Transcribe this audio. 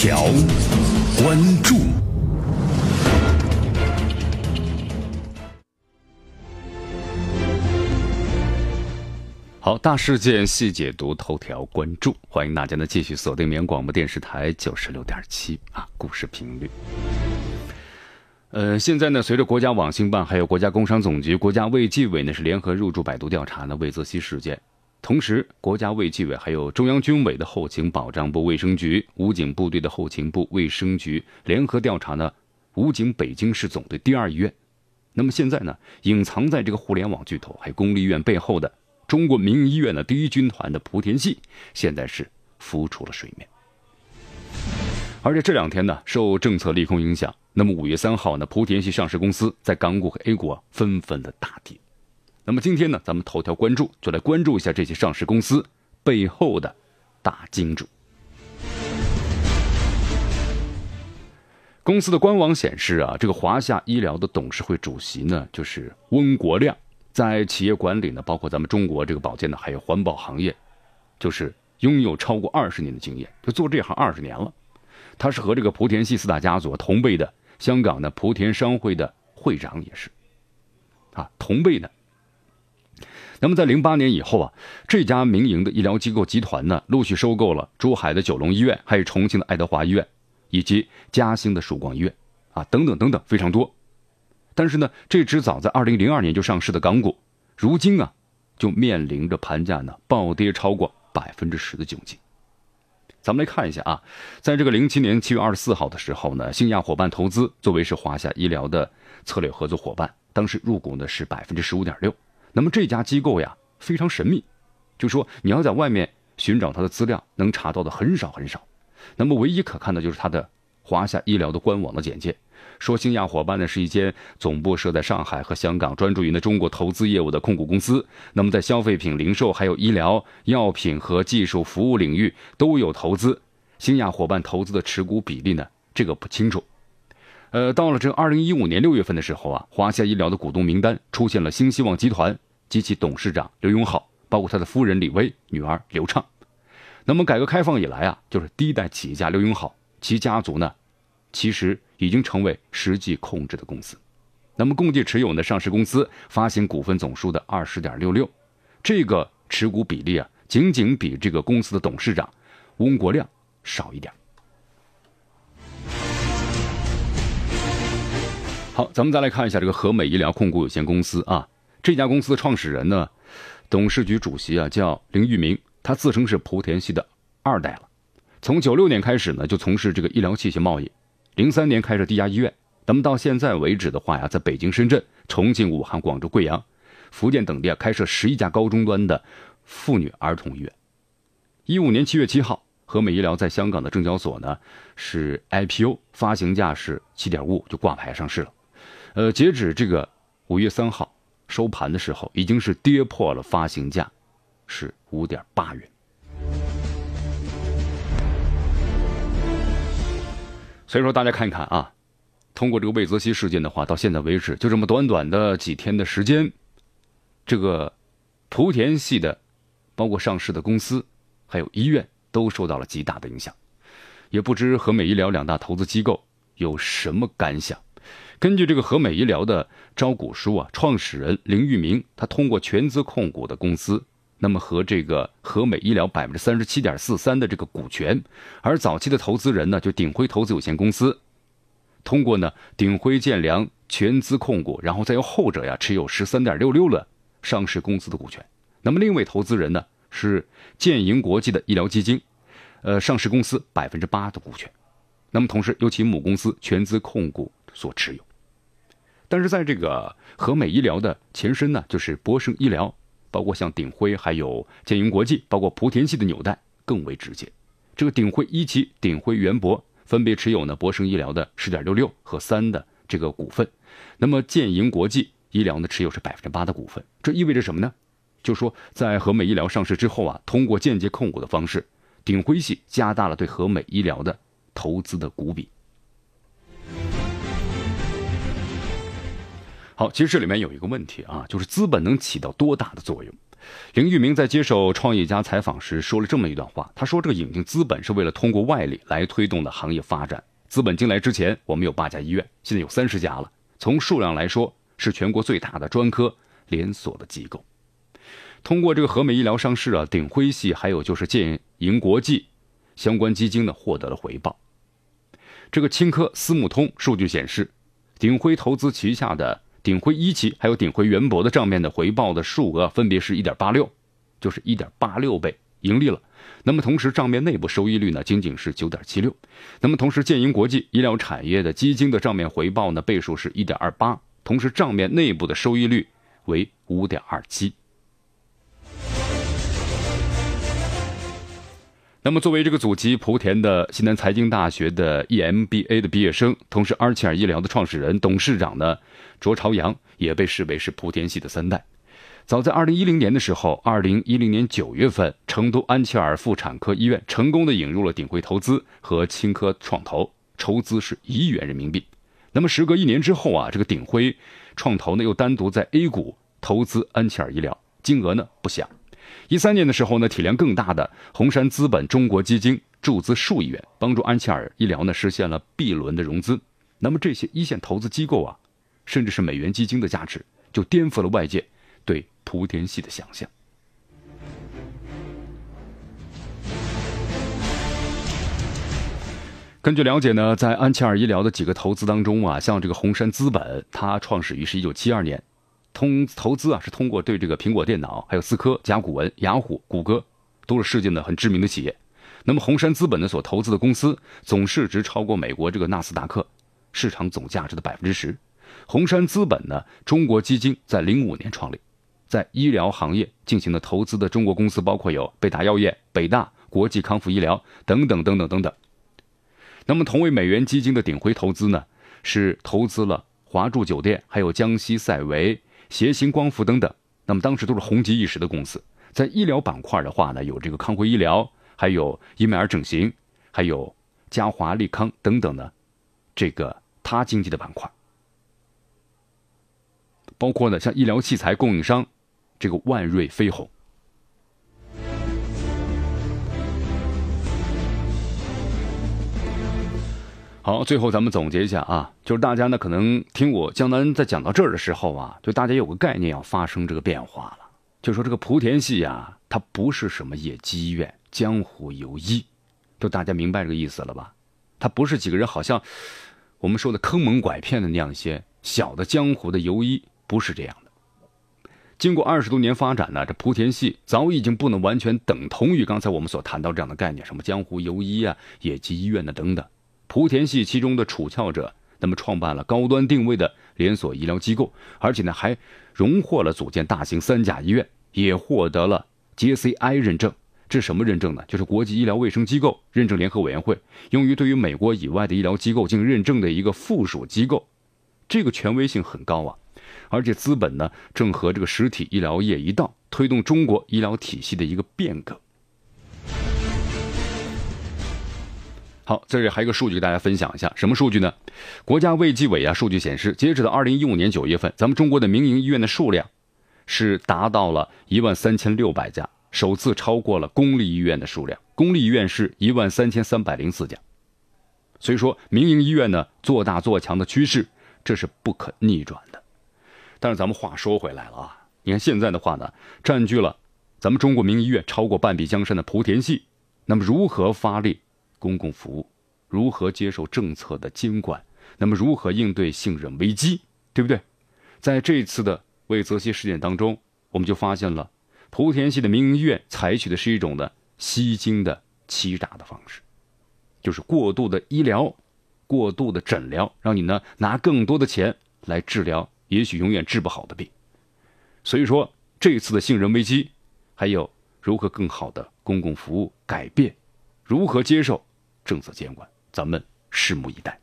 条关注。好，大事件细解读，头条关注，欢迎大家呢继续锁定绵阳广播电视台九十六点七啊，故事频率。呃，现在呢，随着国家网信办、还有国家工商总局、国家卫计委呢是联合入驻百度调查呢魏则西事件，同时国家卫计委还有中央军委的后勤保障部卫生局、武警部队的后勤部卫生局联合调查呢武警北京市总队第二医院。那么现在呢，隐藏在这个互联网巨头还公立医院背后的。中国民营医院的第一军团的莆田系，现在是浮出了水面。而且这两天呢，受政策利空影响，那么五月三号呢，莆田系上市公司在港股和 A 股纷纷的大跌。那么今天呢，咱们头条关注就来关注一下这些上市公司背后的大金主。公司的官网显示啊，这个华夏医疗的董事会主席呢，就是温国亮。在企业管理呢，包括咱们中国这个保健呢，还有环保行业，就是拥有超过二十年的经验，就做这行二十年了。他是和这个莆田系四大家族同辈的，香港的莆田商会的会长也是，啊，同辈的。那么在零八年以后啊，这家民营的医疗机构集团呢，陆续收购了珠海的九龙医院，还有重庆的爱德华医院，以及嘉兴的曙光医院，啊，等等等等，非常多。但是呢，这只早在二零零二年就上市的港股，如今啊，就面临着盘价呢暴跌超过百分之十的窘境。咱们来看一下啊，在这个零七年七月二十四号的时候呢，新亚伙伴投资作为是华夏医疗的策略合作伙伴，当时入股呢是百分之十五点六。那么这家机构呀非常神秘，就说你要在外面寻找它的资料，能查到的很少很少。那么唯一可看的就是它的华夏医疗的官网的简介。说新亚伙伴呢是一间总部设在上海和香港，专注于呢中国投资业务的控股公司。那么在消费品零售、还有医疗药品和技术服务领域都有投资。新亚伙伴投资的持股比例呢，这个不清楚。呃，到了这二零一五年六月份的时候啊，华夏医疗的股东名单出现了新希望集团及其董事长刘永好，包括他的夫人李薇、女儿刘畅。那么改革开放以来啊，就是第一代企业家刘永好其家族呢，其实。已经成为实际控制的公司，那么共计持有呢上市公司发行股份总数的二十点六六，这个持股比例啊，仅仅比这个公司的董事长翁国亮少一点。好，咱们再来看一下这个和美医疗控股有限公司啊，这家公司的创始人呢，董事局主席啊叫林玉明，他自称是莆田系的二代了，从九六年开始呢就从事这个医疗器械贸易。零三年开设第一家医院，咱们到现在为止的话呀，在北京、深圳、重庆、武汉、广州、贵阳、福建等地啊，开设十一家高中端的妇女儿童医院。一五年七月七号，和美医疗在香港的证交所呢是 IPO，发行价是七点五就挂牌上市了。呃，截止这个五月三号收盘的时候，已经是跌破了发行价，是五点八元。所以说，大家看一看啊，通过这个魏则西事件的话，到现在为止，就这么短短的几天的时间，这个莆田系的，包括上市的公司，还有医院，都受到了极大的影响。也不知和美医疗两大投资机构有什么感想。根据这个和美医疗的招股书啊，创始人林玉明，他通过全资控股的公司。那么和这个和美医疗百分之三十七点四三的这个股权，而早期的投资人呢，就鼎辉投资有限公司，通过呢鼎辉建良全资控股，然后再由后者呀持有十三点六六的上市公司的股权。那么另一位投资人呢是建银国际的医疗基金，呃上市公司百分之八的股权。那么同时由其母公司全资控股所持有。但是在这个和美医疗的前身呢，就是博生医疗。包括像鼎辉，还有建银国际，包括莆田系的纽带更为直接。这个鼎辉一期、鼎辉元博分别持有呢博生医疗的十点六六和三的这个股份，那么建银国际医疗呢持有是百分之八的股份。这意味着什么呢？就说在和美医疗上市之后啊，通过间接控股的方式，鼎辉系加大了对和美医疗的投资的股比。好，其实这里面有一个问题啊，就是资本能起到多大的作用？林玉明在接受创业家采访时说了这么一段话，他说：“这个引进资本是为了通过外力来推动的行业发展。资本进来之前，我们有八家医院，现在有三十家了。从数量来说，是全国最大的专科连锁的机构。通过这个和美医疗上市啊，鼎辉系还有就是建银国际相关基金呢获得了回报。这个青科私募通数据显示，鼎辉投资旗下的。”鼎晖一期还有鼎晖元博的账面的回报的数额分别是一点八六，就是一点八六倍盈利了。那么同时账面内部收益率呢仅仅是九点七六。那么同时建银国际医疗产业的基金的账面回报呢倍数是一点二八，同时账面内部的收益率为五点二七。那么作为这个祖籍莆田的西南财经大学的 EMBA 的毕业生，同时安琪尔医疗的创始人、董事长呢？卓朝阳也被视为是莆田系的三代。早在二零一零年的时候，二零一零年九月份，成都安琪尔妇产科医院成功的引入了鼎晖投资和青科创投，筹资是一亿元人民币。那么时隔一年之后啊，这个鼎晖创投呢又单独在 A 股投资安琪尔医疗，金额呢不小。一三年的时候呢，体量更大的红杉资本中国基金注资数亿元，帮助安琪尔医疗呢实现了 B 轮的融资。那么这些一线投资机构啊。甚至是美元基金的价值，就颠覆了外界对莆田系的想象。根据了解呢，在安琪尔医疗的几个投资当中啊，像这个红杉资本，它创始于是一九七二年，通投资啊是通过对这个苹果电脑、还有思科、甲骨文、雅虎、谷歌，都是世界的很知名的企业。那么红杉资本呢所投资的公司总市值超过美国这个纳斯达克市场总价值的百分之十。红杉资本呢，中国基金在零五年创立，在医疗行业进行的投资的中国公司包括有贝达药业、北大、国际康复医疗等等等等等等。那么同为美元基金的鼎晖投资呢，是投资了华住酒店、还有江西赛维、协鑫光伏等等。那么当时都是红极一时的公司。在医疗板块的话呢，有这个康辉医疗，还有伊美尔整形，还有嘉华利康等等的这个他经济的板块。包括呢，像医疗器材供应商，这个万瑞飞鸿。好，最后咱们总结一下啊，就是大家呢可能听我江南在讲到这儿的时候啊，就大家有个概念要发生这个变化了，就说这个莆田系啊，它不是什么野鸡医院、江湖游医，就大家明白这个意思了吧？它不是几个人好像我们说的坑蒙拐骗的那样一些小的江湖的游医。不是这样的。经过二十多年发展呢，这莆田系早已经不能完全等同于刚才我们所谈到这样的概念，什么江湖游医啊、野鸡医院的等等。莆田系其中的楚翘者，那么创办了高端定位的连锁医疗机构，而且呢还荣获了组建大型三甲医院，也获得了 JCI 认证。这是什么认证呢？就是国际医疗卫生机构认证联合委员会用于对于美国以外的医疗机构进行认证的一个附属机构，这个权威性很高啊。而且资本呢，正和这个实体医疗业一道，推动中国医疗体系的一个变革。好，这里还有一个数据给大家分享一下，什么数据呢？国家卫计委啊，数据显示，截止到二零一五年九月份，咱们中国的民营医院的数量是达到了一万三千六百家，首次超过了公立医院的数量。公立医院是一万三千三百零四家，所以说民营医院呢做大做强的趋势，这是不可逆转的。但是咱们话说回来了啊，你看现在的话呢，占据了咱们中国民营医院超过半壁江山的莆田系，那么如何发力公共服务，如何接受政策的监管，那么如何应对信任危机，对不对？在这次的魏则西事件当中，我们就发现了莆田系的民营医院采取的是一种的吸金的欺诈的方式，就是过度的医疗，过度的诊疗，让你呢拿更多的钱来治疗。也许永远治不好的病，所以说这次的信任危机，还有如何更好的公共服务改变，如何接受政策监管，咱们拭目以待。